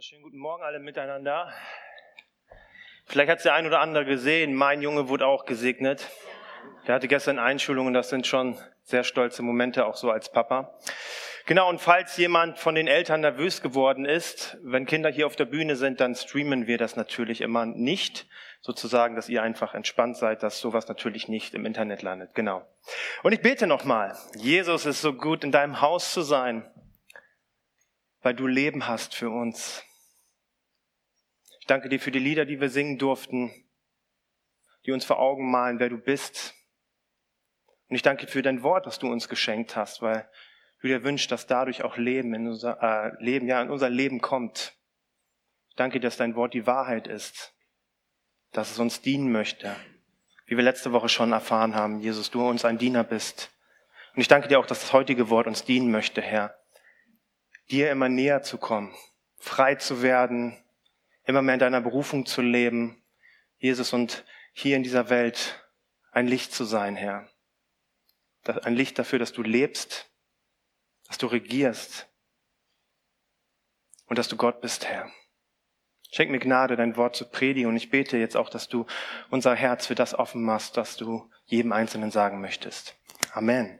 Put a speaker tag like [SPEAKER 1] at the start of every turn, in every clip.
[SPEAKER 1] wunderschönen guten Morgen alle miteinander. Vielleicht hat es der ein oder andere gesehen, mein Junge wurde auch gesegnet. Der hatte gestern Einschulungen, das sind schon sehr stolze Momente, auch so als Papa. Genau, und falls jemand von den Eltern nervös geworden ist, wenn Kinder hier auf der Bühne sind, dann streamen wir das natürlich immer nicht, sozusagen, dass ihr einfach entspannt seid, dass sowas natürlich nicht im Internet landet. Genau. Und ich bete nochmal. Jesus ist so gut, in deinem Haus zu sein, weil du Leben hast für uns. Danke dir für die Lieder, die wir singen durften, die uns vor Augen malen, wer du bist. Und ich danke für dein Wort, das du uns geschenkt hast, weil du dir wünschst, dass dadurch auch Leben in unser äh, Leben, ja, in unser Leben kommt. Ich danke dir, dass dein Wort die Wahrheit ist, dass es uns dienen möchte, wie wir letzte Woche schon erfahren haben, Jesus, du uns ein Diener bist. Und ich danke dir auch, dass das heutige Wort uns dienen möchte, Herr, dir immer näher zu kommen, frei zu werden, immer mehr in deiner Berufung zu leben, Jesus, und hier in dieser Welt ein Licht zu sein, Herr. Ein Licht dafür, dass du lebst, dass du regierst und dass du Gott bist, Herr. Schenk mir Gnade, dein Wort zu predigen und ich bete jetzt auch, dass du unser Herz für das offen machst, was du jedem Einzelnen sagen möchtest. Amen.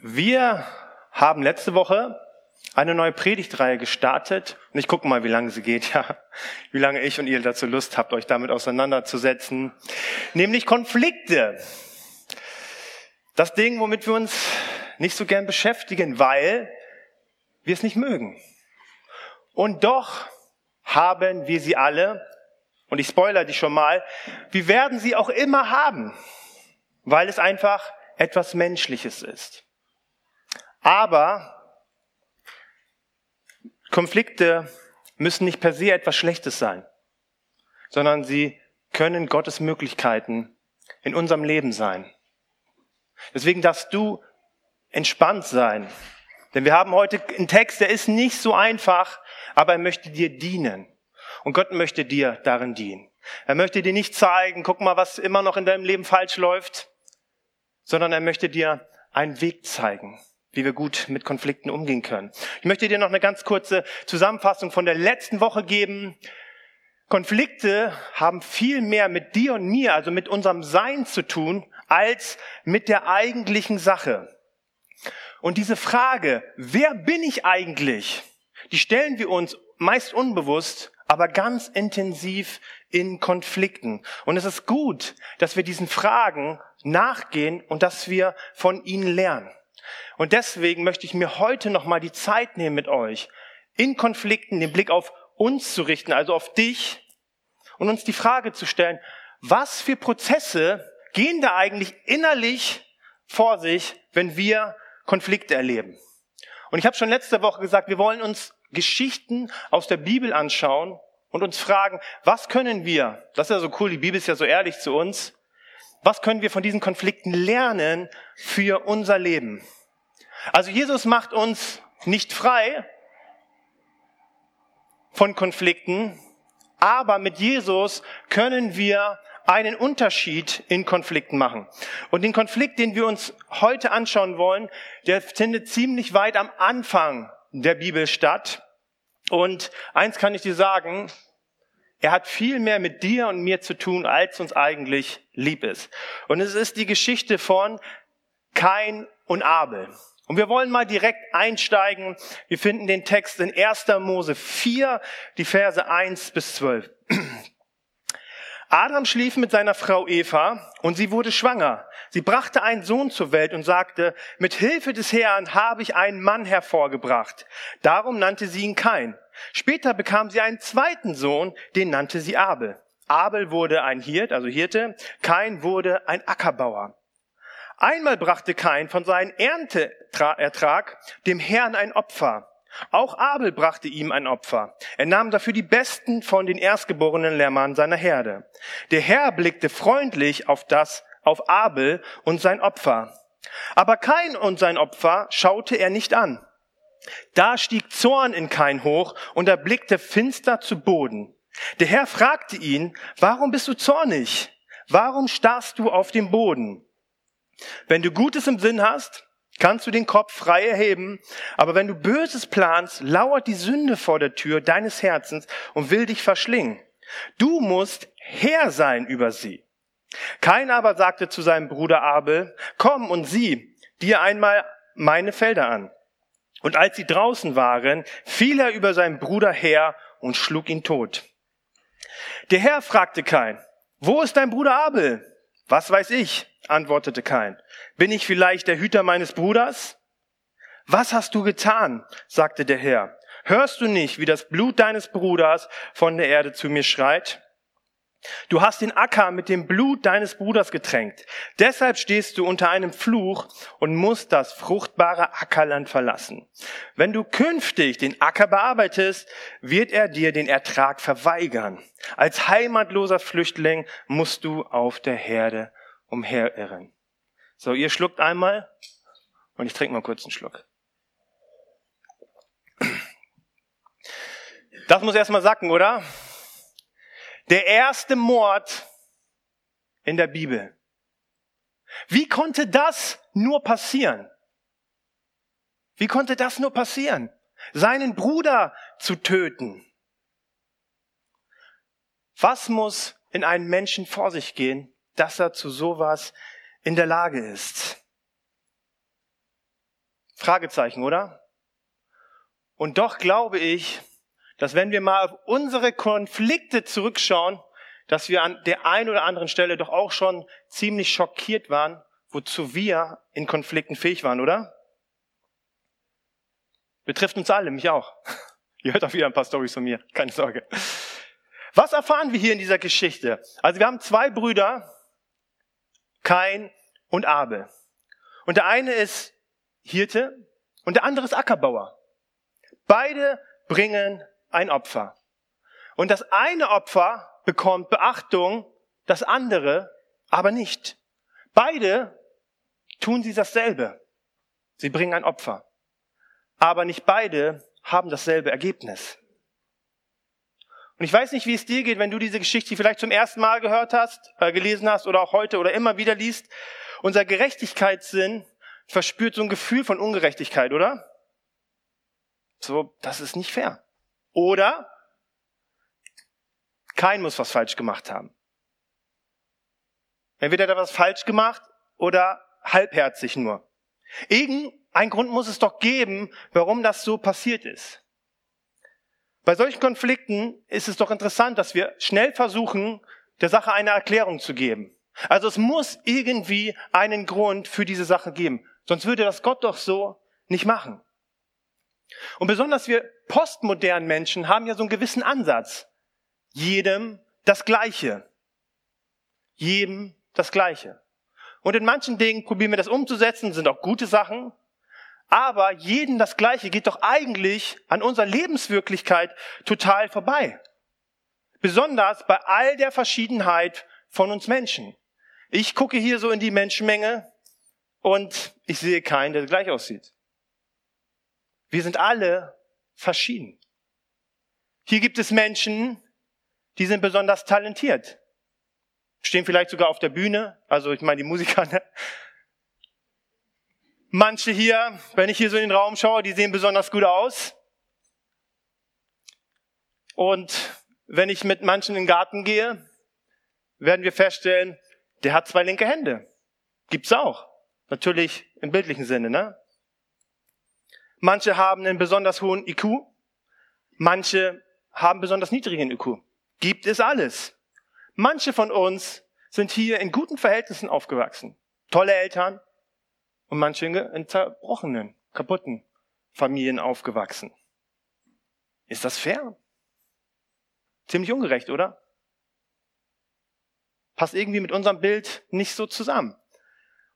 [SPEAKER 1] Wir haben letzte Woche eine neue Predigtreihe gestartet und ich gucke mal, wie lange sie geht, ja, wie lange ich und ihr dazu Lust habt, euch damit auseinanderzusetzen, nämlich Konflikte. Das Ding, womit wir uns nicht so gern beschäftigen, weil wir es nicht mögen. Und doch haben wir sie alle, und ich spoiler dich schon mal, wir werden sie auch immer haben, weil es einfach etwas Menschliches ist. Aber Konflikte müssen nicht per se etwas Schlechtes sein, sondern sie können Gottes Möglichkeiten in unserem Leben sein. Deswegen darfst du entspannt sein. Denn wir haben heute einen Text, der ist nicht so einfach, aber er möchte dir dienen. Und Gott möchte dir darin dienen. Er möchte dir nicht zeigen, guck mal, was immer noch in deinem Leben falsch läuft, sondern er möchte dir einen Weg zeigen wie wir gut mit Konflikten umgehen können. Ich möchte dir noch eine ganz kurze Zusammenfassung von der letzten Woche geben. Konflikte haben viel mehr mit dir und mir, also mit unserem Sein zu tun, als mit der eigentlichen Sache. Und diese Frage, wer bin ich eigentlich, die stellen wir uns meist unbewusst, aber ganz intensiv in Konflikten. Und es ist gut, dass wir diesen Fragen nachgehen und dass wir von ihnen lernen. Und deswegen möchte ich mir heute nochmal die Zeit nehmen mit euch, in Konflikten den Blick auf uns zu richten, also auf dich, und uns die Frage zu stellen, was für Prozesse gehen da eigentlich innerlich vor sich, wenn wir Konflikte erleben? Und ich habe schon letzte Woche gesagt, wir wollen uns Geschichten aus der Bibel anschauen und uns fragen, was können wir, das ist ja so cool, die Bibel ist ja so ehrlich zu uns, was können wir von diesen Konflikten lernen für unser Leben? Also Jesus macht uns nicht frei von Konflikten, aber mit Jesus können wir einen Unterschied in Konflikten machen. Und den Konflikt, den wir uns heute anschauen wollen, der findet ziemlich weit am Anfang der Bibel statt. Und eins kann ich dir sagen, er hat viel mehr mit dir und mir zu tun, als uns eigentlich lieb ist. Und es ist die Geschichte von Kain und Abel. Und wir wollen mal direkt einsteigen. Wir finden den Text in 1. Mose 4, die Verse 1 bis 12. Adam schlief mit seiner Frau Eva und sie wurde schwanger. Sie brachte einen Sohn zur Welt und sagte, mit Hilfe des Herrn habe ich einen Mann hervorgebracht. Darum nannte sie ihn Kain. Später bekam sie einen zweiten Sohn, den nannte sie Abel. Abel wurde ein Hirt, also Hirte. Kain wurde ein Ackerbauer. Einmal brachte Kain von seinem Ernteertrag dem Herrn ein Opfer. Auch Abel brachte ihm ein Opfer. Er nahm dafür die besten von den erstgeborenen Lämmern seiner Herde. Der Herr blickte freundlich auf das, auf Abel und sein Opfer. Aber Kain und sein Opfer schaute er nicht an. Da stieg Zorn in Kain hoch und er blickte finster zu Boden. Der Herr fragte ihn, warum bist du zornig? Warum starrst du auf den Boden? Wenn du Gutes im Sinn hast, kannst du den Kopf frei erheben, aber wenn du Böses planst, lauert die Sünde vor der Tür deines Herzens und will dich verschlingen. Du musst Herr sein über sie. Kein aber sagte zu seinem Bruder Abel, komm und sieh dir einmal meine Felder an. Und als sie draußen waren, fiel er über seinen Bruder her und schlug ihn tot. Der Herr fragte Kain, wo ist dein Bruder Abel? Was weiß ich? antwortete Kain. Bin ich vielleicht der Hüter meines Bruders? Was hast du getan? sagte der Herr. Hörst du nicht, wie das Blut deines Bruders von der Erde zu mir schreit? Du hast den Acker mit dem Blut deines Bruders getränkt. Deshalb stehst du unter einem Fluch und musst das fruchtbare Ackerland verlassen. Wenn du künftig den Acker bearbeitest, wird er dir den Ertrag verweigern. Als heimatloser Flüchtling musst du auf der Herde umherirren. So, ihr schluckt einmal und ich trinke mal kurz einen Schluck. Das muss erstmal sacken, oder? Der erste Mord in der Bibel. Wie konnte das nur passieren? Wie konnte das nur passieren? Seinen Bruder zu töten. Was muss in einem Menschen vor sich gehen, dass er zu sowas in der Lage ist? Fragezeichen, oder? Und doch glaube ich, dass wenn wir mal auf unsere Konflikte zurückschauen, dass wir an der einen oder anderen Stelle doch auch schon ziemlich schockiert waren, wozu wir in Konflikten fähig waren, oder? Betrifft uns alle, mich auch. Ihr hört auch wieder ein paar Storys von mir, keine Sorge. Was erfahren wir hier in dieser Geschichte? Also wir haben zwei Brüder, Kain und Abel. Und der eine ist Hirte und der andere ist Ackerbauer. Beide bringen ein Opfer. Und das eine Opfer bekommt Beachtung, das andere aber nicht. Beide tun sie dasselbe. Sie bringen ein Opfer. Aber nicht beide haben dasselbe Ergebnis. Und ich weiß nicht, wie es dir geht, wenn du diese Geschichte vielleicht zum ersten Mal gehört hast, äh, gelesen hast oder auch heute oder immer wieder liest. Unser Gerechtigkeitssinn verspürt so ein Gefühl von Ungerechtigkeit, oder? So, das ist nicht fair. Oder kein muss was falsch gemacht haben. Entweder hat er was falsch gemacht oder halbherzig nur. Irgendein Grund muss es doch geben, warum das so passiert ist. Bei solchen Konflikten ist es doch interessant, dass wir schnell versuchen, der Sache eine Erklärung zu geben. Also es muss irgendwie einen Grund für diese Sache geben. Sonst würde das Gott doch so nicht machen. Und besonders wir postmodernen Menschen haben ja so einen gewissen Ansatz. Jedem das Gleiche. Jedem das Gleiche. Und in manchen Dingen probieren wir das umzusetzen, sind auch gute Sachen. Aber jedem das Gleiche geht doch eigentlich an unserer Lebenswirklichkeit total vorbei. Besonders bei all der Verschiedenheit von uns Menschen. Ich gucke hier so in die Menschenmenge und ich sehe keinen, der gleich aussieht. Wir sind alle verschieden. Hier gibt es Menschen, die sind besonders talentiert. Stehen vielleicht sogar auf der Bühne, also ich meine die Musiker. Ne? Manche hier, wenn ich hier so in den Raum schaue, die sehen besonders gut aus. Und wenn ich mit manchen in den Garten gehe, werden wir feststellen, der hat zwei linke Hände. Gibt's auch. Natürlich im bildlichen Sinne, ne? Manche haben einen besonders hohen IQ. Manche haben besonders niedrigen IQ. Gibt es alles. Manche von uns sind hier in guten Verhältnissen aufgewachsen. Tolle Eltern. Und manche in zerbrochenen, kaputten Familien aufgewachsen. Ist das fair? Ziemlich ungerecht, oder? Passt irgendwie mit unserem Bild nicht so zusammen.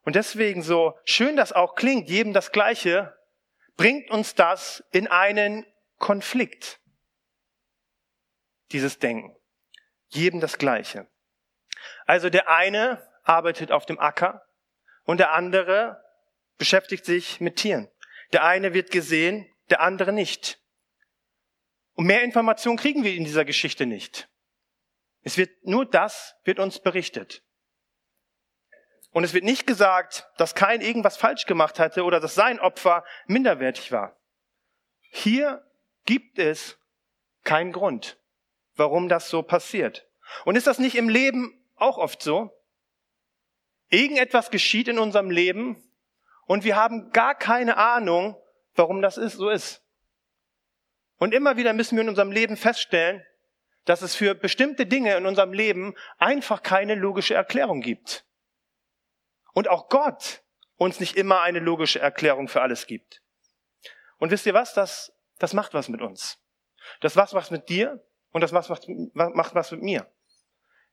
[SPEAKER 1] Und deswegen so schön das auch klingt, jedem das Gleiche, bringt uns das in einen Konflikt. Dieses Denken. Jedem das Gleiche. Also der eine arbeitet auf dem Acker und der andere beschäftigt sich mit Tieren. Der eine wird gesehen, der andere nicht. Und mehr Informationen kriegen wir in dieser Geschichte nicht. Es wird nur das wird uns berichtet. Und es wird nicht gesagt, dass kein irgendwas falsch gemacht hatte oder dass sein Opfer minderwertig war. Hier gibt es keinen Grund, warum das so passiert. Und ist das nicht im Leben auch oft so? Irgendetwas geschieht in unserem Leben und wir haben gar keine Ahnung, warum das ist, so ist. Und immer wieder müssen wir in unserem Leben feststellen, dass es für bestimmte Dinge in unserem Leben einfach keine logische Erklärung gibt. Und auch Gott uns nicht immer eine logische Erklärung für alles gibt. Und wisst ihr was? Das, das macht was mit uns. Das macht was mit dir und das macht was, macht was mit mir.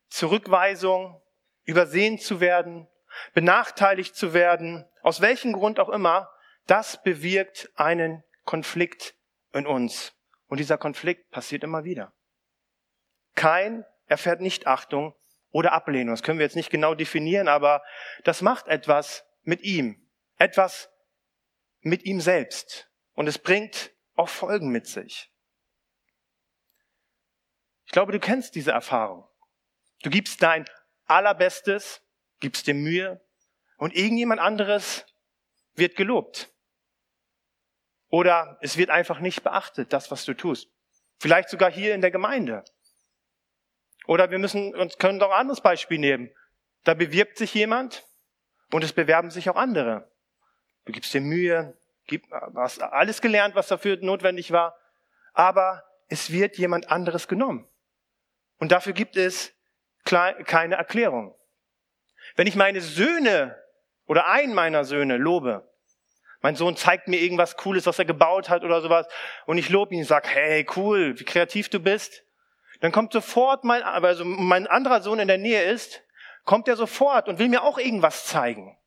[SPEAKER 1] Zurückweisung, übersehen zu werden, benachteiligt zu werden, aus welchem Grund auch immer, das bewirkt einen Konflikt in uns. Und dieser Konflikt passiert immer wieder. Kein erfährt nicht Achtung oder Ablehnung. Das können wir jetzt nicht genau definieren, aber das macht etwas mit ihm. Etwas mit ihm selbst. Und es bringt auch Folgen mit sich. Ich glaube, du kennst diese Erfahrung. Du gibst dein Allerbestes, gibst dir Mühe und irgendjemand anderes wird gelobt. Oder es wird einfach nicht beachtet, das, was du tust. Vielleicht sogar hier in der Gemeinde. Oder wir müssen uns können doch ein anderes Beispiel nehmen. Da bewirbt sich jemand und es bewerben sich auch andere. Du gibst dir Mühe, hast alles gelernt, was dafür notwendig war, aber es wird jemand anderes genommen. Und dafür gibt es keine Erklärung. Wenn ich meine Söhne oder einen meiner Söhne lobe, mein Sohn zeigt mir irgendwas Cooles, was er gebaut hat oder sowas, und ich lobe ihn und sage, hey, cool, wie kreativ du bist, dann kommt sofort mein, also mein anderer Sohn in der Nähe ist, kommt er sofort und will mir auch irgendwas zeigen,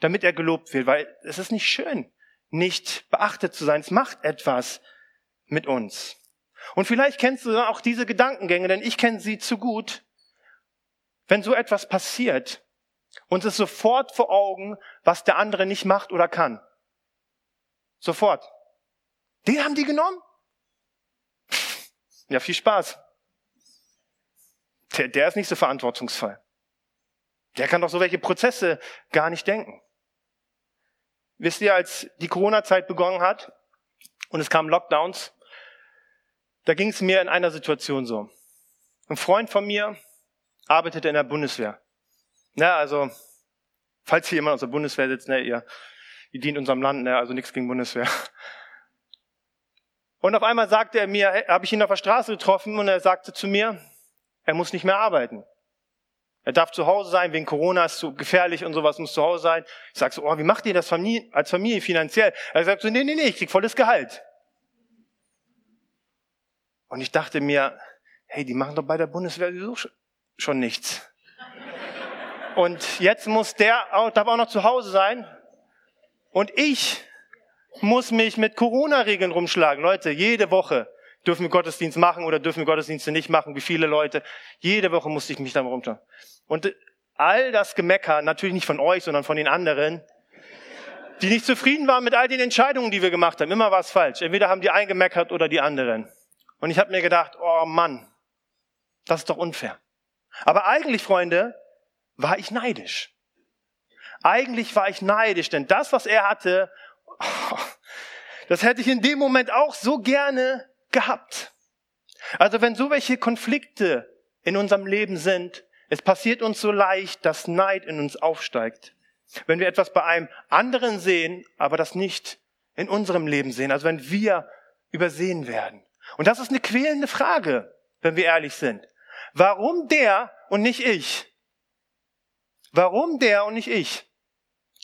[SPEAKER 1] damit er gelobt wird, weil es ist nicht schön, nicht beachtet zu sein. Es macht etwas mit uns. Und vielleicht kennst du auch diese Gedankengänge, denn ich kenne sie zu gut. Wenn so etwas passiert, uns ist sofort vor Augen, was der andere nicht macht oder kann. Sofort. Den haben die genommen? Ja, viel Spaß der, der ist nicht so verantwortungsvoll. Der kann doch so welche Prozesse gar nicht denken. Wisst ihr, als die Corona-Zeit begonnen hat und es kamen Lockdowns, da ging es mir in einer Situation so. Ein Freund von mir arbeitete in der Bundeswehr. Ja, also, falls hier jemand aus der Bundeswehr sitzt, ne, ihr, ihr dient unserem Land, ne, also nichts gegen Bundeswehr. Und auf einmal sagte er mir, habe ich ihn auf der Straße getroffen und er sagte zu mir, er muss nicht mehr arbeiten. Er darf zu Hause sein, wegen Corona ist zu gefährlich und sowas, muss zu Hause sein. Ich sag so, oh, wie macht ihr das Familie, als Familie finanziell? Er sagt so, nee, nee, nee, ich krieg volles Gehalt. Und ich dachte mir, hey, die machen doch bei der Bundeswehr sowieso schon nichts. Und jetzt muss der, auch, darf auch noch zu Hause sein. Und ich muss mich mit Corona-Regeln rumschlagen. Leute, jede Woche Dürfen wir Gottesdienst machen oder dürfen wir Gottesdienste nicht machen? Wie viele Leute? Jede Woche musste ich mich da rumschauen. Und all das Gemecker, natürlich nicht von euch, sondern von den anderen, die nicht zufrieden waren mit all den Entscheidungen, die wir gemacht haben. Immer war es falsch. Entweder haben die einen gemeckert oder die anderen. Und ich habe mir gedacht, oh Mann, das ist doch unfair. Aber eigentlich, Freunde, war ich neidisch. Eigentlich war ich neidisch, denn das, was er hatte, oh, das hätte ich in dem Moment auch so gerne gehabt. Also wenn so welche Konflikte in unserem Leben sind, es passiert uns so leicht, dass Neid in uns aufsteigt. Wenn wir etwas bei einem anderen sehen, aber das nicht in unserem Leben sehen, also wenn wir übersehen werden. Und das ist eine quälende Frage, wenn wir ehrlich sind. Warum der und nicht ich? Warum der und nicht ich?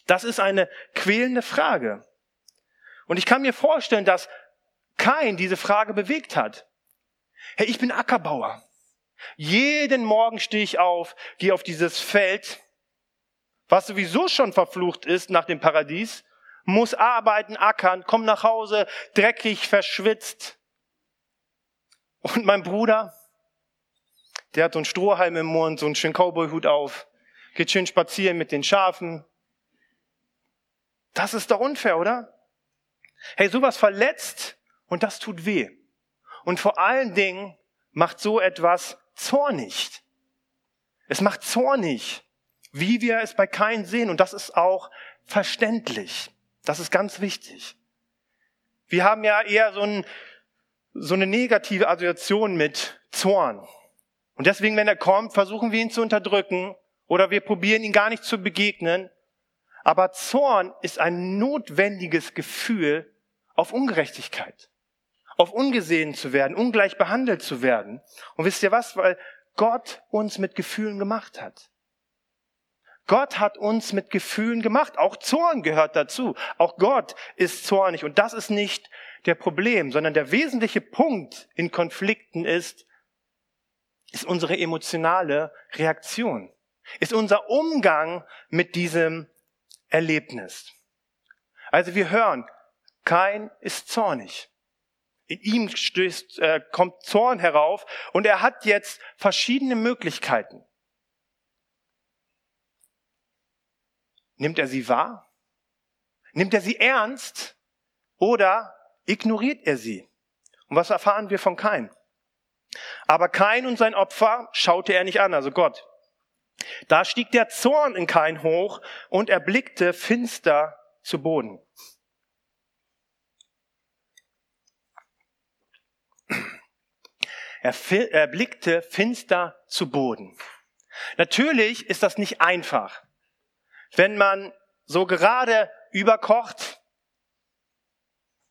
[SPEAKER 1] Das ist eine quälende Frage. Und ich kann mir vorstellen, dass kein diese Frage bewegt hat. Hey, ich bin Ackerbauer. Jeden Morgen stehe ich auf, gehe auf dieses Feld, was sowieso schon verflucht ist nach dem Paradies, muss arbeiten, ackern, komm nach Hause, dreckig, verschwitzt. Und mein Bruder, der hat so einen Strohhalm im Mund, so einen schönen Cowboyhut auf, geht schön spazieren mit den Schafen. Das ist doch unfair, oder? Hey, sowas verletzt und das tut weh. Und vor allen Dingen macht so etwas zornig. Es macht zornig, wie wir es bei Kain sehen. Und das ist auch verständlich. Das ist ganz wichtig. Wir haben ja eher so, ein, so eine negative Assoziation mit Zorn. Und deswegen, wenn er kommt, versuchen wir ihn zu unterdrücken oder wir probieren ihn gar nicht zu begegnen. Aber Zorn ist ein notwendiges Gefühl auf Ungerechtigkeit, auf ungesehen zu werden, ungleich behandelt zu werden. Und wisst ihr was? Weil Gott uns mit Gefühlen gemacht hat. Gott hat uns mit Gefühlen gemacht. Auch Zorn gehört dazu. Auch Gott ist zornig. Und das ist nicht der Problem, sondern der wesentliche Punkt in Konflikten ist, ist unsere emotionale Reaktion, ist unser Umgang mit diesem Erlebnis. Also wir hören, kein ist zornig. In ihm stößt, äh, kommt Zorn herauf und er hat jetzt verschiedene Möglichkeiten. Nimmt er sie wahr? Nimmt er sie ernst? Oder ignoriert er sie? Und was erfahren wir von Kain? Aber Kain und sein Opfer schaute er nicht an, also Gott. Da stieg der Zorn in Kain hoch und er blickte finster zu Boden. Er, blickte finster zu Boden. Natürlich ist das nicht einfach. Wenn man so gerade überkocht,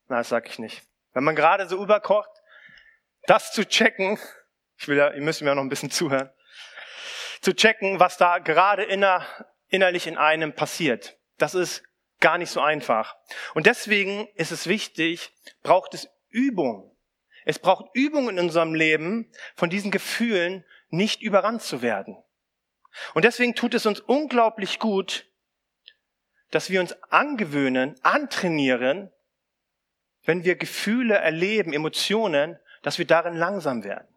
[SPEAKER 1] na, das sag ich nicht. Wenn man gerade so überkocht, das zu checken, ich will ja, ihr müsst mir ja noch ein bisschen zuhören, zu checken, was da gerade inner, innerlich in einem passiert. Das ist gar nicht so einfach. Und deswegen ist es wichtig, braucht es Übung. Es braucht Übung in unserem Leben, von diesen Gefühlen nicht überrannt zu werden. Und deswegen tut es uns unglaublich gut, dass wir uns angewöhnen, antrainieren, wenn wir Gefühle erleben, Emotionen, dass wir darin langsam werden.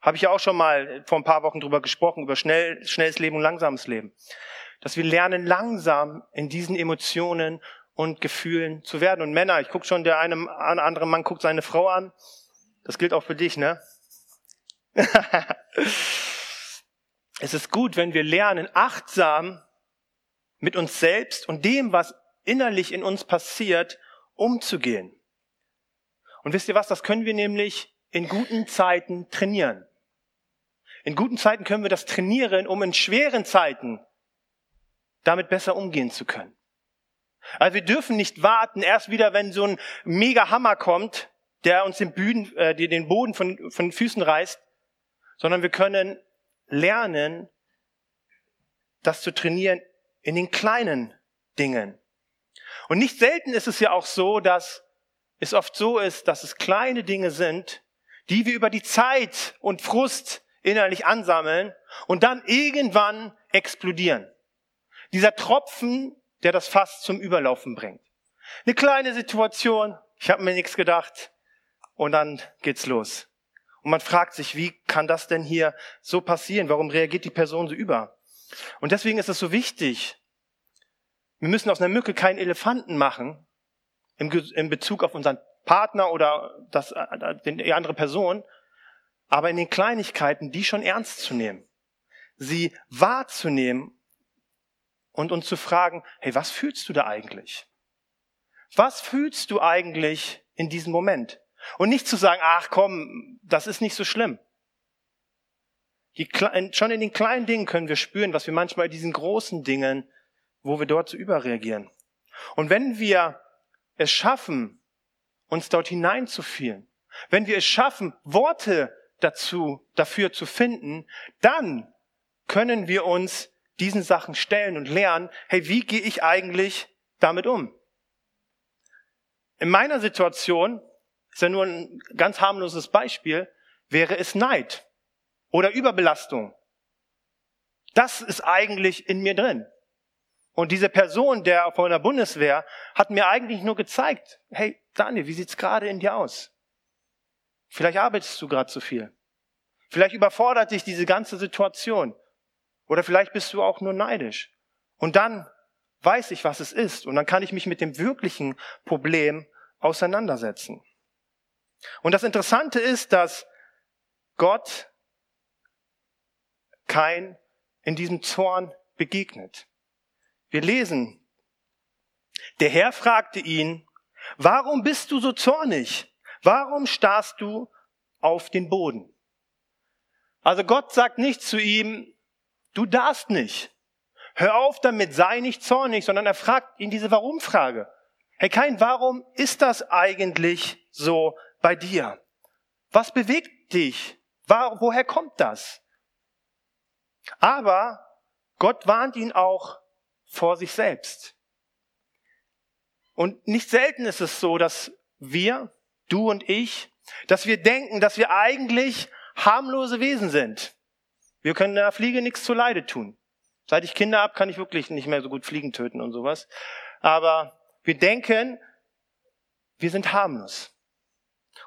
[SPEAKER 1] Habe ich ja auch schon mal vor ein paar Wochen drüber gesprochen, über schnell, schnelles Leben und langsames Leben. Dass wir lernen, langsam in diesen Emotionen und Gefühlen zu werden. Und Männer, ich gucke schon, der eine andere Mann guckt seine Frau an. Das gilt auch für dich, ne? es ist gut, wenn wir lernen, achtsam mit uns selbst und dem, was innerlich in uns passiert, umzugehen. Und wisst ihr was, das können wir nämlich in guten Zeiten trainieren. In guten Zeiten können wir das trainieren, um in schweren Zeiten damit besser umgehen zu können. Also wir dürfen nicht warten, erst wieder, wenn so ein mega Hammer kommt, der uns den, Bühnen, äh, den Boden von, von den Füßen reißt, sondern wir können lernen, das zu trainieren in den kleinen Dingen. Und nicht selten ist es ja auch so, dass es oft so ist, dass es kleine Dinge sind, die wir über die Zeit und Frust innerlich ansammeln und dann irgendwann explodieren. Dieser Tropfen, der das Fass zum Überlaufen bringt. Eine kleine Situation, ich habe mir nichts gedacht und dann geht's los. Und man fragt sich, wie kann das denn hier so passieren? Warum reagiert die Person so über? Und deswegen ist es so wichtig, wir müssen aus einer Mücke keinen Elefanten machen, im, im Bezug auf unseren Partner oder das, äh, die andere Person, aber in den Kleinigkeiten, die schon ernst zu nehmen, sie wahrzunehmen und uns zu fragen, hey, was fühlst du da eigentlich? Was fühlst du eigentlich in diesem Moment? Und nicht zu sagen, ach komm, das ist nicht so schlimm. Die, schon in den kleinen Dingen können wir spüren, was wir manchmal in diesen großen Dingen, wo wir dort so überreagieren. Und wenn wir es schaffen, uns dort hineinzufühlen, wenn wir es schaffen, Worte dazu, dafür zu finden, dann können wir uns diesen Sachen stellen und lernen, hey, wie gehe ich eigentlich damit um? In meiner Situation, ist ja nur ein ganz harmloses Beispiel, wäre es Neid oder Überbelastung. Das ist eigentlich in mir drin. Und diese Person, der von der Bundeswehr, hat mir eigentlich nur gezeigt, hey, Daniel, wie sieht's gerade in dir aus? Vielleicht arbeitest du gerade zu viel. Vielleicht überfordert dich diese ganze Situation. Oder vielleicht bist du auch nur neidisch. Und dann weiß ich, was es ist. Und dann kann ich mich mit dem wirklichen Problem auseinandersetzen. Und das Interessante ist, dass Gott kein in diesem Zorn begegnet. Wir lesen, der Herr fragte ihn, warum bist du so zornig? Warum starrst du auf den Boden? Also Gott sagt nicht zu ihm, du darfst nicht. Hör auf damit, sei nicht zornig, sondern er fragt ihn diese Warum-Frage. Hey Kain, warum ist das eigentlich so bei dir? Was bewegt dich? Woher kommt das? Aber Gott warnt ihn auch vor sich selbst. Und nicht selten ist es so, dass wir, du und ich, dass wir denken, dass wir eigentlich harmlose Wesen sind. Wir können der Fliege nichts zu Leide tun. Seit ich Kinder habe, kann ich wirklich nicht mehr so gut Fliegen töten und sowas. Aber wir denken, wir sind harmlos.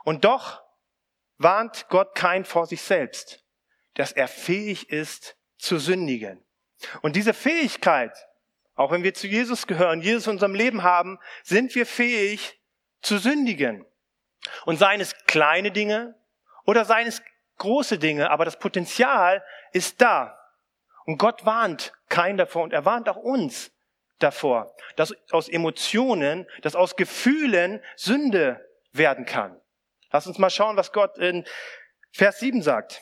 [SPEAKER 1] Und doch warnt Gott kein vor sich selbst, dass er fähig ist zu sündigen. Und diese Fähigkeit, auch wenn wir zu Jesus gehören, Jesus in unserem Leben haben, sind wir fähig zu sündigen. Und seien es kleine Dinge oder seien es große Dinge, aber das Potenzial ist da. Und Gott warnt keinen davor und er warnt auch uns davor, dass aus Emotionen, dass aus Gefühlen Sünde werden kann. Lass uns mal schauen, was Gott in Vers 7 sagt.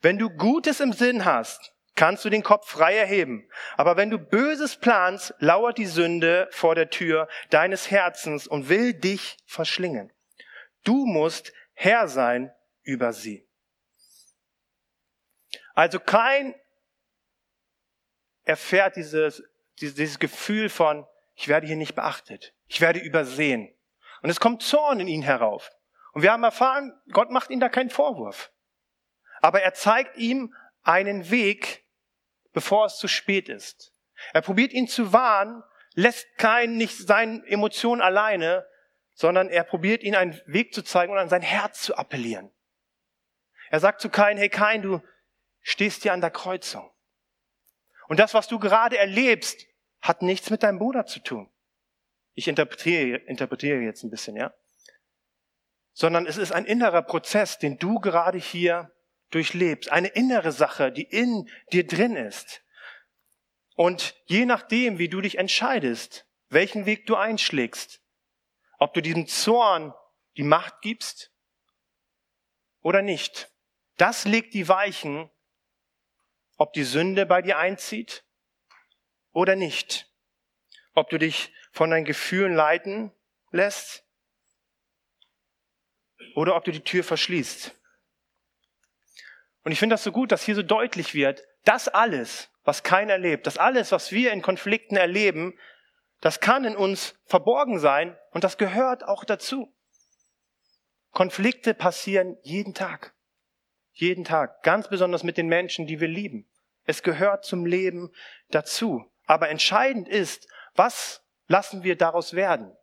[SPEAKER 1] Wenn du Gutes im Sinn hast, kannst du den Kopf frei erheben. Aber wenn du Böses planst, lauert die Sünde vor der Tür deines Herzens und will dich verschlingen. Du musst Herr sein über sie. Also kein erfährt dieses, dieses Gefühl von, ich werde hier nicht beachtet, ich werde übersehen. Und es kommt Zorn in ihn herauf. Und wir haben erfahren, Gott macht ihm da keinen Vorwurf. Aber er zeigt ihm einen Weg, bevor es zu spät ist. Er probiert ihn zu warnen, lässt keinen nicht seinen Emotionen alleine, sondern er probiert ihn einen Weg zu zeigen und an sein Herz zu appellieren. Er sagt zu Kain, hey Kain, du stehst hier an der Kreuzung. Und das, was du gerade erlebst, hat nichts mit deinem Bruder zu tun. Ich interpretiere, interpretiere jetzt ein bisschen, ja? Sondern es ist ein innerer Prozess, den du gerade hier durchlebst. Eine innere Sache, die in dir drin ist. Und je nachdem, wie du dich entscheidest, welchen Weg du einschlägst, ob du diesem Zorn die Macht gibst oder nicht, das legt die Weichen ob die Sünde bei dir einzieht oder nicht. Ob du dich von deinen Gefühlen leiten lässt oder ob du die Tür verschließt. Und ich finde das so gut, dass hier so deutlich wird, das alles, was keiner erlebt, das alles, was wir in Konflikten erleben, das kann in uns verborgen sein und das gehört auch dazu. Konflikte passieren jeden Tag. Jeden Tag. Ganz besonders mit den Menschen, die wir lieben. Es gehört zum Leben dazu. Aber entscheidend ist, was lassen wir daraus werden?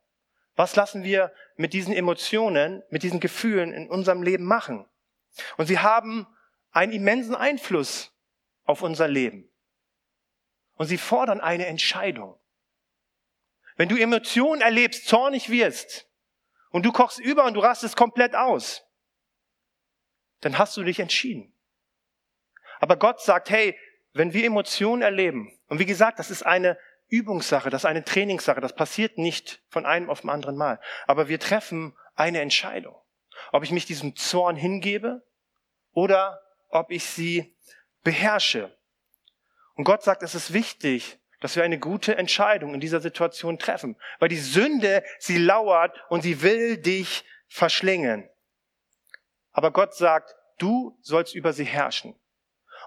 [SPEAKER 1] Was lassen wir mit diesen Emotionen, mit diesen Gefühlen in unserem Leben machen? Und sie haben einen immensen Einfluss auf unser Leben. Und sie fordern eine Entscheidung. Wenn du Emotionen erlebst, zornig wirst und du kochst über und du rastest komplett aus, dann hast du dich entschieden. Aber Gott sagt, hey, wenn wir Emotionen erleben, und wie gesagt, das ist eine Übungssache, das ist eine Trainingssache, das passiert nicht von einem auf dem anderen Mal, aber wir treffen eine Entscheidung. Ob ich mich diesem Zorn hingebe oder ob ich sie beherrsche. Und Gott sagt, es ist wichtig, dass wir eine gute Entscheidung in dieser Situation treffen, weil die Sünde, sie lauert und sie will dich verschlingen. Aber Gott sagt, du sollst über sie herrschen.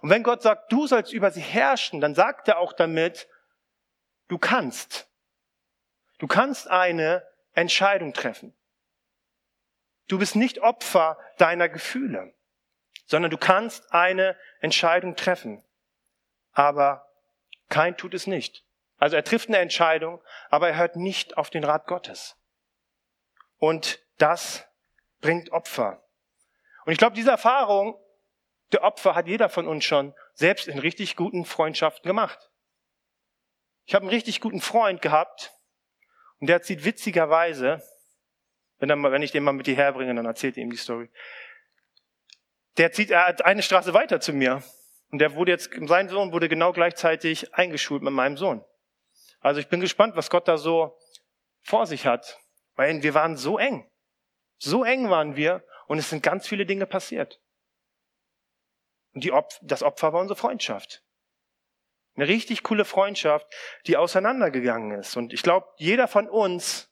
[SPEAKER 1] Und wenn Gott sagt, du sollst über sie herrschen, dann sagt er auch damit, du kannst. Du kannst eine Entscheidung treffen. Du bist nicht Opfer deiner Gefühle, sondern du kannst eine Entscheidung treffen. Aber kein tut es nicht. Also er trifft eine Entscheidung, aber er hört nicht auf den Rat Gottes. Und das bringt Opfer. Und ich glaube, diese Erfahrung der Opfer hat jeder von uns schon selbst in richtig guten Freundschaften gemacht. Ich habe einen richtig guten Freund gehabt und der zieht witzigerweise, wenn, er wenn ich den mal mit dir herbringe, dann erzählt er ihm die Story. Der zieht er eine Straße weiter zu mir Und der wurde jetzt, sein Sohn wurde genau gleichzeitig eingeschult mit meinem Sohn. Also ich bin gespannt, was Gott da so vor sich hat. Weil wir waren so eng. So eng waren wir und es sind ganz viele Dinge passiert. Und die Opf das Opfer war unsere Freundschaft. Eine richtig coole Freundschaft, die auseinandergegangen ist. Und ich glaube, jeder von uns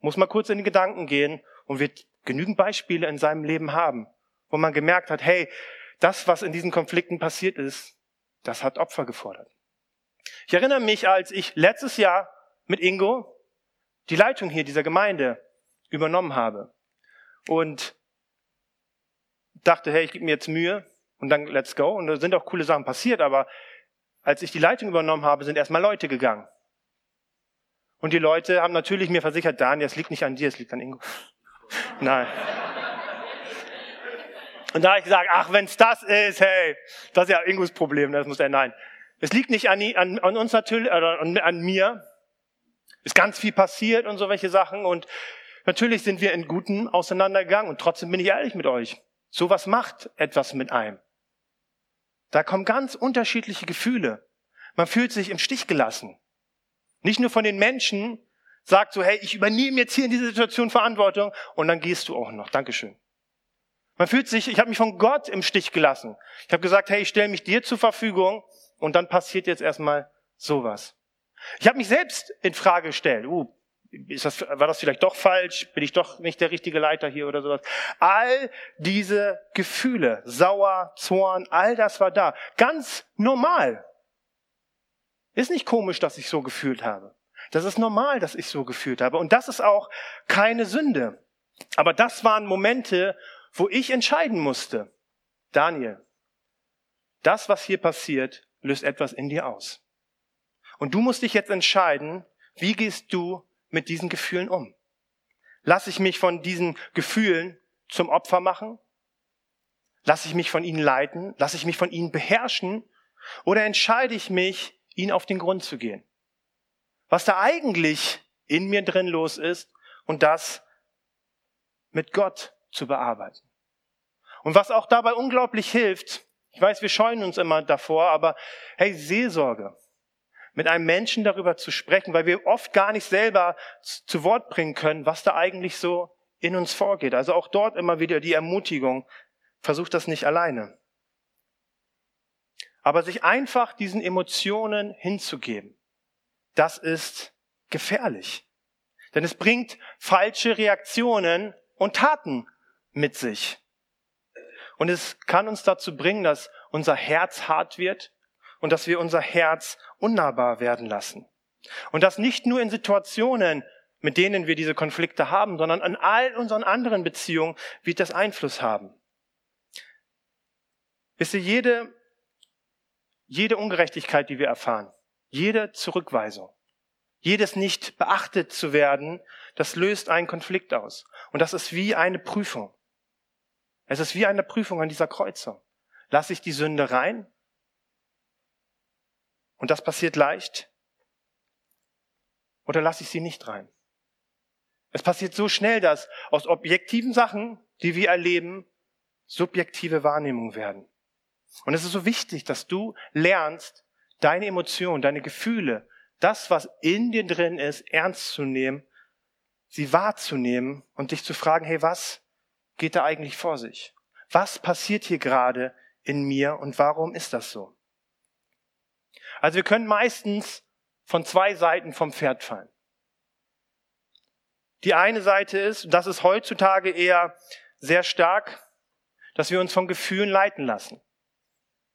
[SPEAKER 1] muss mal kurz in die Gedanken gehen und wird genügend Beispiele in seinem Leben haben, wo man gemerkt hat, hey, das, was in diesen Konflikten passiert ist, das hat Opfer gefordert. Ich erinnere mich, als ich letztes Jahr mit Ingo die Leitung hier dieser Gemeinde übernommen habe und dachte, hey, ich gebe mir jetzt Mühe und dann let's go. Und da sind auch coole Sachen passiert, aber als ich die Leitung übernommen habe, sind erstmal Leute gegangen. Und die Leute haben natürlich mir versichert, Daniel, es liegt nicht an dir, es liegt an Ingo. Nein. Und da habe ich gesagt, ach, wenn's das ist, hey, das ist ja Ingos Problem, das muss er, nein. Es liegt nicht an, an, an uns natürlich, oder an, an mir. Ist ganz viel passiert und so welche Sachen und natürlich sind wir in Guten auseinandergegangen und trotzdem bin ich ehrlich mit euch. Sowas macht etwas mit einem. Da kommen ganz unterschiedliche Gefühle. Man fühlt sich im Stich gelassen. Nicht nur von den Menschen, sagt so, hey, ich übernehme jetzt hier in dieser Situation Verantwortung und dann gehst du auch noch. Dankeschön. Man fühlt sich, ich habe mich von Gott im Stich gelassen. Ich habe gesagt, hey, ich stelle mich dir zur Verfügung und dann passiert jetzt erstmal sowas. Ich habe mich selbst in Frage gestellt. Uh, ist das, war das vielleicht doch falsch? Bin ich doch nicht der richtige Leiter hier oder sowas? All diese Gefühle, Sauer, Zorn, all das war da. Ganz normal. Ist nicht komisch, dass ich so gefühlt habe. Das ist normal, dass ich so gefühlt habe. Und das ist auch keine Sünde. Aber das waren Momente, wo ich entscheiden musste. Daniel, das, was hier passiert, löst etwas in dir aus. Und du musst dich jetzt entscheiden, wie gehst du mit diesen Gefühlen um? Lass ich mich von diesen Gefühlen zum Opfer machen? Lass ich mich von ihnen leiten? Lass ich mich von ihnen beherrschen? Oder entscheide ich mich, ihnen auf den Grund zu gehen? Was da eigentlich in mir drin los ist und das mit Gott zu bearbeiten. Und was auch dabei unglaublich hilft, ich weiß, wir scheuen uns immer davor, aber hey, Seelsorge, mit einem Menschen darüber zu sprechen, weil wir oft gar nicht selber zu Wort bringen können, was da eigentlich so in uns vorgeht. Also auch dort immer wieder die Ermutigung, versucht das nicht alleine. Aber sich einfach diesen Emotionen hinzugeben, das ist gefährlich. Denn es bringt falsche Reaktionen und Taten mit sich. Und es kann uns dazu bringen, dass unser Herz hart wird und dass wir unser Herz unnahbar werden lassen. Und das nicht nur in Situationen, mit denen wir diese Konflikte haben, sondern an all unseren anderen Beziehungen wird das Einfluss haben. Wisst ihr, jede, jede Ungerechtigkeit, die wir erfahren, jede Zurückweisung, jedes nicht beachtet zu werden, das löst einen Konflikt aus. Und das ist wie eine Prüfung. Es ist wie eine Prüfung an dieser Kreuzung. Lasse ich die Sünde rein und das passiert leicht. Oder lasse ich sie nicht rein? Es passiert so schnell, dass aus objektiven Sachen, die wir erleben, subjektive Wahrnehmungen werden. Und es ist so wichtig, dass du lernst, deine Emotionen, deine Gefühle, das, was in dir drin ist, ernst zu nehmen, sie wahrzunehmen und dich zu fragen, hey, was geht da eigentlich vor sich? Was passiert hier gerade in mir und warum ist das so? Also wir können meistens von zwei Seiten vom Pferd fallen. Die eine Seite ist, das ist heutzutage eher sehr stark, dass wir uns von Gefühlen leiten lassen.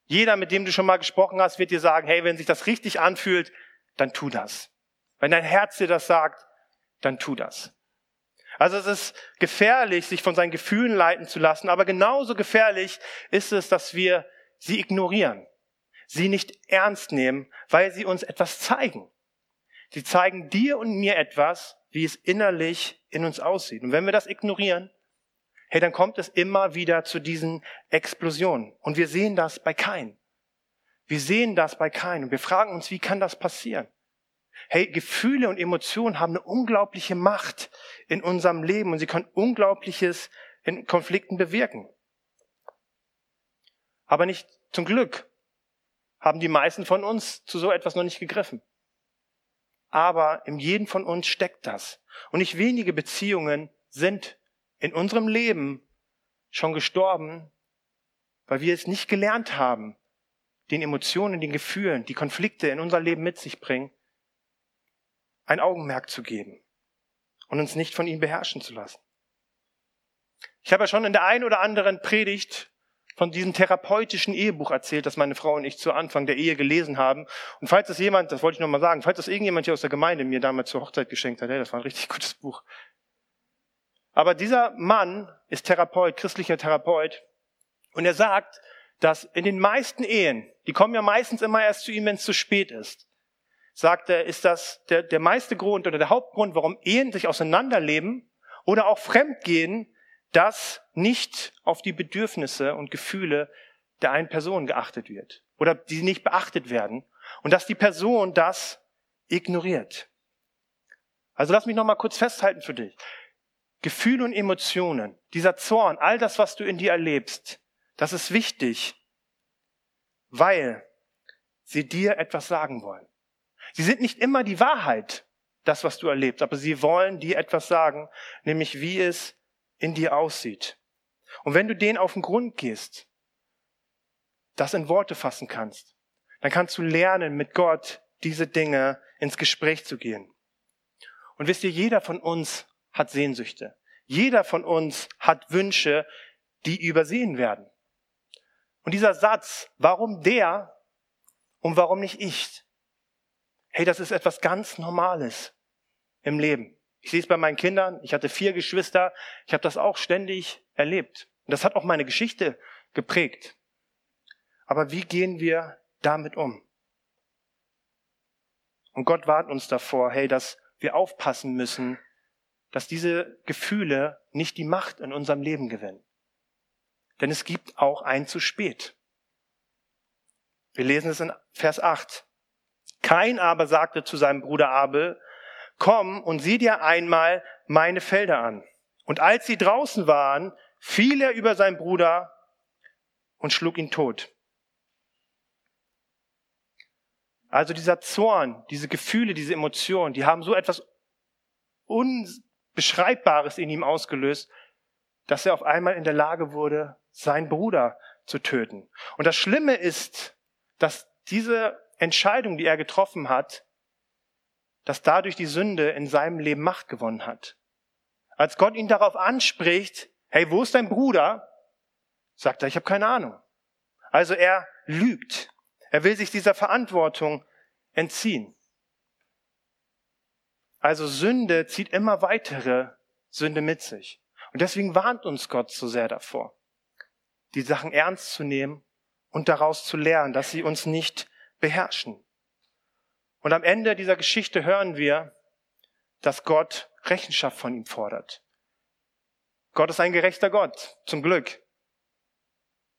[SPEAKER 1] Jeder, mit dem du schon mal gesprochen hast, wird dir sagen, hey, wenn sich das richtig anfühlt, dann tu das. Wenn dein Herz dir das sagt, dann tu das. Also es ist gefährlich, sich von seinen Gefühlen leiten zu lassen, aber genauso gefährlich ist es, dass wir sie ignorieren sie nicht ernst nehmen, weil sie uns etwas zeigen. Sie zeigen dir und mir etwas, wie es innerlich in uns aussieht. Und wenn wir das ignorieren, hey, dann kommt es immer wieder zu diesen Explosionen. Und wir sehen das bei Kain. Wir sehen das bei Kain und wir fragen uns, wie kann das passieren? Hey, Gefühle und Emotionen haben eine unglaubliche Macht in unserem Leben und sie können Unglaubliches in Konflikten bewirken. Aber nicht zum Glück haben die meisten von uns zu so etwas noch nicht gegriffen. Aber in jedem von uns steckt das. Und nicht wenige Beziehungen sind in unserem Leben schon gestorben, weil wir es nicht gelernt haben, den Emotionen, den Gefühlen, die Konflikte in unser Leben mit sich bringen, ein Augenmerk zu geben und uns nicht von ihnen beherrschen zu lassen. Ich habe ja schon in der einen oder anderen Predigt von diesem therapeutischen Ehebuch erzählt, das meine Frau und ich zu Anfang der Ehe gelesen haben. Und falls das jemand, das wollte ich nochmal sagen, falls das irgendjemand hier aus der Gemeinde mir damals zur Hochzeit geschenkt hat, hey, das war ein richtig gutes Buch. Aber dieser Mann ist Therapeut, christlicher Therapeut. Und er sagt, dass in den meisten Ehen, die kommen ja meistens immer erst zu ihm, wenn es zu spät ist, sagt er, ist das der, der meiste Grund oder der Hauptgrund, warum Ehen sich auseinanderleben oder auch fremdgehen, dass nicht auf die Bedürfnisse und Gefühle der einen Person geachtet wird oder die nicht beachtet werden und dass die Person das ignoriert. Also lass mich noch mal kurz festhalten für dich. Gefühle und Emotionen, dieser Zorn, all das, was du in dir erlebst, das ist wichtig, weil sie dir etwas sagen wollen. Sie sind nicht immer die Wahrheit, das, was du erlebst, aber sie wollen dir etwas sagen, nämlich wie es in dir aussieht. Und wenn du denen auf den Grund gehst, das in Worte fassen kannst, dann kannst du lernen, mit Gott diese Dinge ins Gespräch zu gehen. Und wisst ihr, jeder von uns hat Sehnsüchte. Jeder von uns hat Wünsche, die übersehen werden. Und dieser Satz, warum der und warum nicht ich? Hey, das ist etwas ganz Normales im Leben. Ich sehe es bei meinen Kindern. Ich hatte vier Geschwister. Ich habe das auch ständig erlebt. Und das hat auch meine Geschichte geprägt. Aber wie gehen wir damit um? Und Gott warnt uns davor, hey, dass wir aufpassen müssen, dass diese Gefühle nicht die Macht in unserem Leben gewinnen. Denn es gibt auch ein zu spät. Wir lesen es in Vers 8. Kein aber sagte zu seinem Bruder Abel, komm und sieh dir einmal meine Felder an. Und als sie draußen waren, fiel er über seinen Bruder und schlug ihn tot. Also dieser Zorn, diese Gefühle, diese Emotionen, die haben so etwas Unbeschreibbares in ihm ausgelöst, dass er auf einmal in der Lage wurde, seinen Bruder zu töten. Und das Schlimme ist, dass diese Entscheidung, die er getroffen hat, dass dadurch die Sünde in seinem Leben Macht gewonnen hat. Als Gott ihn darauf anspricht, hey, wo ist dein Bruder? Sagt er, ich habe keine Ahnung. Also er lügt. Er will sich dieser Verantwortung entziehen. Also Sünde zieht immer weitere Sünde mit sich. Und deswegen warnt uns Gott so sehr davor, die Sachen ernst zu nehmen und daraus zu lernen, dass sie uns nicht beherrschen. Und am Ende dieser Geschichte hören wir, dass Gott Rechenschaft von ihm fordert. Gott ist ein gerechter Gott, zum Glück.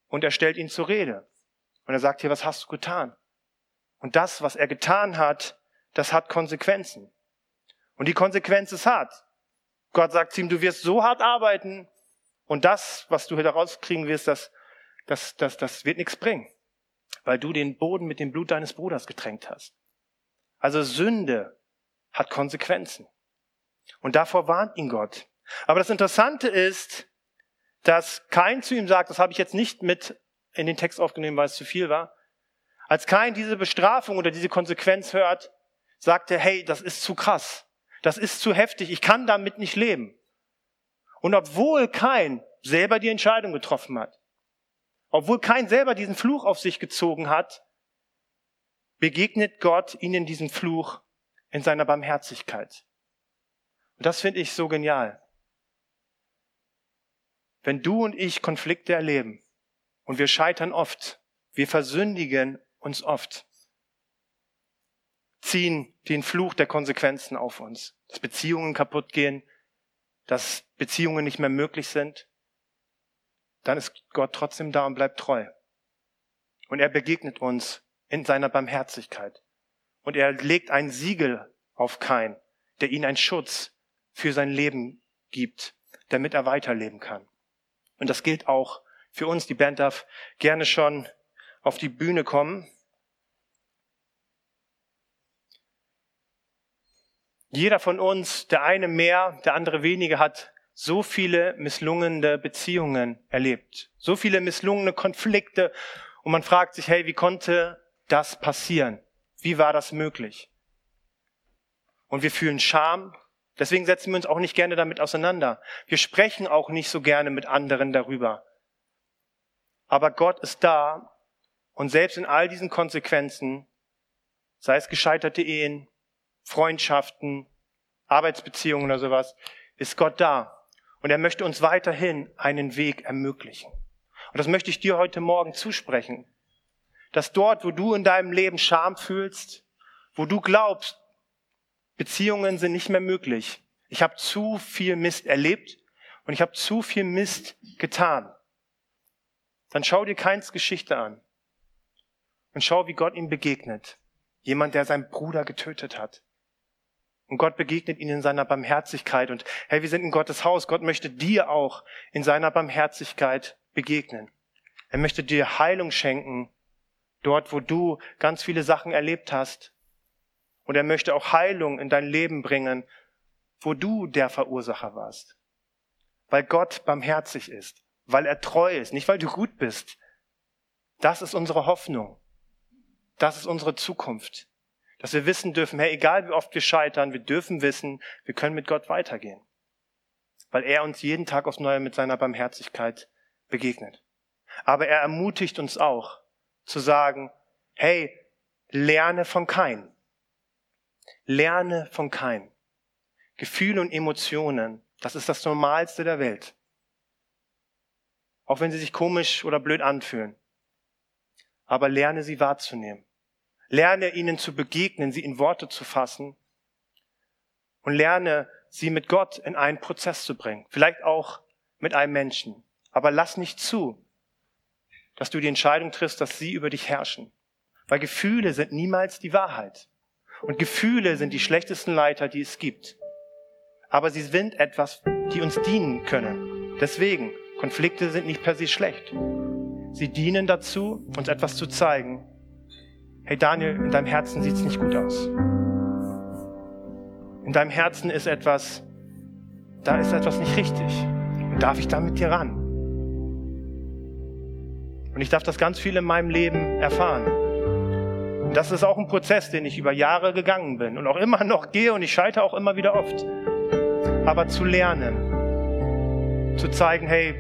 [SPEAKER 1] Und er stellt ihn zur Rede. Und er sagt hier, was hast du getan? Und das, was er getan hat, das hat Konsequenzen. Und die Konsequenz ist hart. Gott sagt zu ihm, du wirst so hart arbeiten und das, was du hier rauskriegen wirst, das, das, das, das wird nichts bringen, weil du den Boden mit dem Blut deines Bruders getränkt hast. Also Sünde hat Konsequenzen. Und davor warnt ihn Gott. Aber das Interessante ist, dass kein zu ihm sagt, das habe ich jetzt nicht mit in den Text aufgenommen, weil es zu viel war. Als kein diese Bestrafung oder diese Konsequenz hört, sagt er, hey, das ist zu krass. Das ist zu heftig. Ich kann damit nicht leben. Und obwohl kein selber die Entscheidung getroffen hat, obwohl kein selber diesen Fluch auf sich gezogen hat, begegnet Gott ihnen diesen Fluch in seiner Barmherzigkeit. Und das finde ich so genial. Wenn du und ich Konflikte erleben und wir scheitern oft, wir versündigen uns oft, ziehen den Fluch der Konsequenzen auf uns, dass Beziehungen kaputt gehen, dass Beziehungen nicht mehr möglich sind, dann ist Gott trotzdem da und bleibt treu. Und er begegnet uns in seiner Barmherzigkeit. Und er legt ein Siegel auf Kain, der ihn einen Schutz für sein Leben gibt, damit er weiterleben kann. Und das gilt auch für uns. Die Band darf gerne schon auf die Bühne kommen. Jeder von uns, der eine mehr, der andere weniger, hat so viele misslungene Beziehungen erlebt, so viele misslungene Konflikte und man fragt sich, hey, wie konnte das passieren? Wie war das möglich? Und wir fühlen Scham, deswegen setzen wir uns auch nicht gerne damit auseinander. Wir sprechen auch nicht so gerne mit anderen darüber. Aber Gott ist da und selbst in all diesen Konsequenzen, sei es gescheiterte Ehen, Freundschaften, Arbeitsbeziehungen oder sowas, ist Gott da und er möchte uns weiterhin einen Weg ermöglichen. Und das möchte ich dir heute Morgen zusprechen. Dass dort, wo du in deinem Leben Scham fühlst, wo du glaubst, Beziehungen sind nicht mehr möglich. Ich habe zu viel Mist erlebt und ich habe zu viel Mist getan. Dann schau dir Keins Geschichte an und schau, wie Gott ihm begegnet. Jemand, der seinen Bruder getötet hat. Und Gott begegnet ihnen in seiner Barmherzigkeit. Und hey, wir sind in Gottes Haus. Gott möchte dir auch in seiner Barmherzigkeit begegnen. Er möchte dir Heilung schenken, dort, wo du ganz viele Sachen erlebt hast. Und er möchte auch Heilung in dein Leben bringen, wo du der Verursacher warst. Weil Gott barmherzig ist, weil er treu ist, nicht weil du gut bist. Das ist unsere Hoffnung. Das ist unsere Zukunft. Dass wir wissen dürfen, hey, egal wie oft wir scheitern, wir dürfen wissen, wir können mit Gott weitergehen. Weil er uns jeden Tag aufs Neue mit seiner Barmherzigkeit begegnet. Aber er ermutigt uns auch zu sagen, hey, lerne von kein. Lerne von kein. Gefühle und Emotionen, das ist das Normalste der Welt. Auch wenn sie sich komisch oder blöd anfühlen. Aber lerne sie wahrzunehmen. Lerne ihnen zu begegnen, sie in Worte zu fassen und lerne sie mit Gott in einen Prozess zu bringen. Vielleicht auch mit einem Menschen. Aber lass nicht zu, dass du die Entscheidung triffst, dass sie über dich herrschen. Weil Gefühle sind niemals die Wahrheit. Und Gefühle sind die schlechtesten Leiter, die es gibt. Aber sie sind etwas, die uns dienen können. Deswegen, Konflikte sind nicht per se schlecht. Sie dienen dazu, uns etwas zu zeigen, hey Daniel, in deinem Herzen sieht es nicht gut aus. In deinem Herzen ist etwas, da ist etwas nicht richtig. Und darf ich da mit dir ran? Und ich darf das ganz viel in meinem Leben erfahren. Und das ist auch ein Prozess, den ich über Jahre gegangen bin und auch immer noch gehe und ich scheitere auch immer wieder oft. Aber zu lernen, zu zeigen, hey,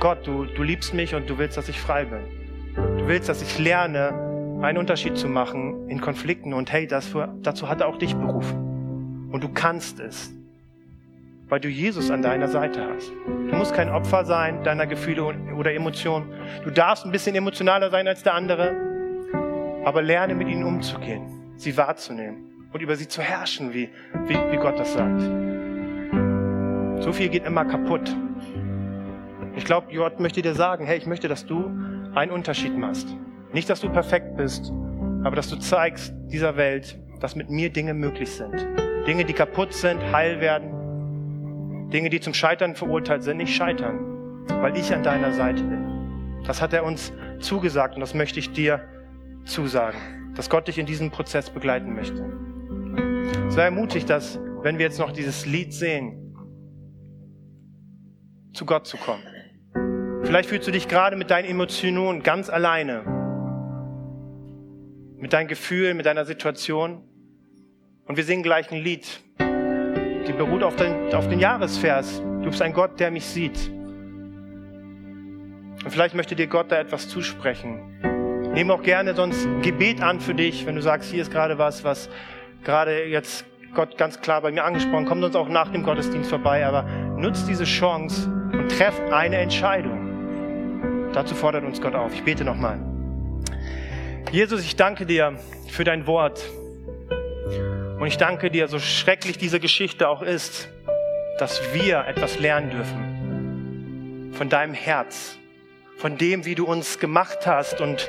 [SPEAKER 1] Gott, du, du liebst mich und du willst, dass ich frei bin. Du willst, dass ich lerne, einen Unterschied zu machen in Konflikten. Und hey, das, dazu hat er auch dich berufen. Und du kannst es, weil du Jesus an deiner Seite hast. Du musst kein Opfer sein deiner Gefühle oder Emotionen. Du darfst ein bisschen emotionaler sein als der andere, aber lerne mit ihnen umzugehen, sie wahrzunehmen und über sie zu herrschen, wie, wie, wie Gott das sagt. So viel geht immer kaputt. Ich glaube, Gott möchte dir sagen, hey, ich möchte, dass du einen Unterschied machst. Nicht, dass du perfekt bist, aber dass du zeigst dieser Welt, dass mit mir Dinge möglich sind. Dinge, die kaputt sind, heil werden. Dinge, die zum Scheitern verurteilt sind, nicht scheitern, weil ich an deiner Seite bin. Das hat er uns zugesagt und das möchte ich dir zusagen, dass Gott dich in diesem Prozess begleiten möchte. Sei ermutigt, dass, wenn wir jetzt noch dieses Lied sehen, zu Gott zu kommen. Vielleicht fühlst du dich gerade mit deinen Emotionen ganz alleine mit deinen Gefühlen, mit deiner Situation. Und wir singen gleich ein Lied, die beruht auf den, auf den Jahresvers. Du bist ein Gott, der mich sieht. Und vielleicht möchte dir Gott da etwas zusprechen. Nehme auch gerne sonst Gebet an für dich, wenn du sagst, hier ist gerade was, was gerade jetzt Gott ganz klar bei mir angesprochen, komm uns auch nach dem Gottesdienst vorbei, aber nutz diese Chance und treff eine Entscheidung. Dazu fordert uns Gott auf. Ich bete nochmal. Jesus, ich danke dir für dein Wort. Und ich danke dir, so schrecklich diese Geschichte auch ist, dass wir etwas lernen dürfen von deinem Herz, von dem, wie du uns gemacht hast und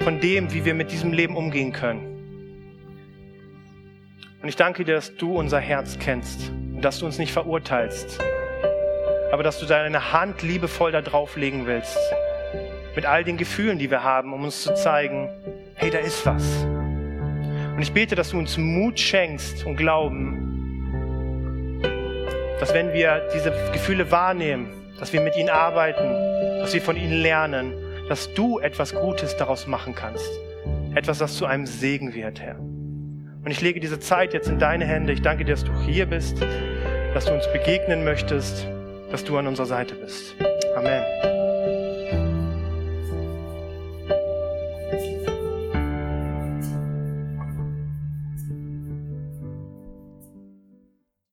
[SPEAKER 1] von dem, wie wir mit diesem Leben umgehen können. Und ich danke dir, dass du unser Herz kennst und dass du uns nicht verurteilst, aber dass du deine Hand liebevoll da drauflegen willst, mit all den Gefühlen, die wir haben, um uns zu zeigen, hey, da ist was. Und ich bete, dass du uns Mut schenkst und Glauben, dass wenn wir diese Gefühle wahrnehmen, dass wir mit ihnen arbeiten, dass wir von ihnen lernen, dass du etwas Gutes daraus machen kannst. Etwas, das zu einem Segen wird, Herr. Und ich lege diese Zeit jetzt in deine Hände. Ich danke dir, dass du hier bist, dass du uns begegnen möchtest, dass du an unserer Seite bist. Amen.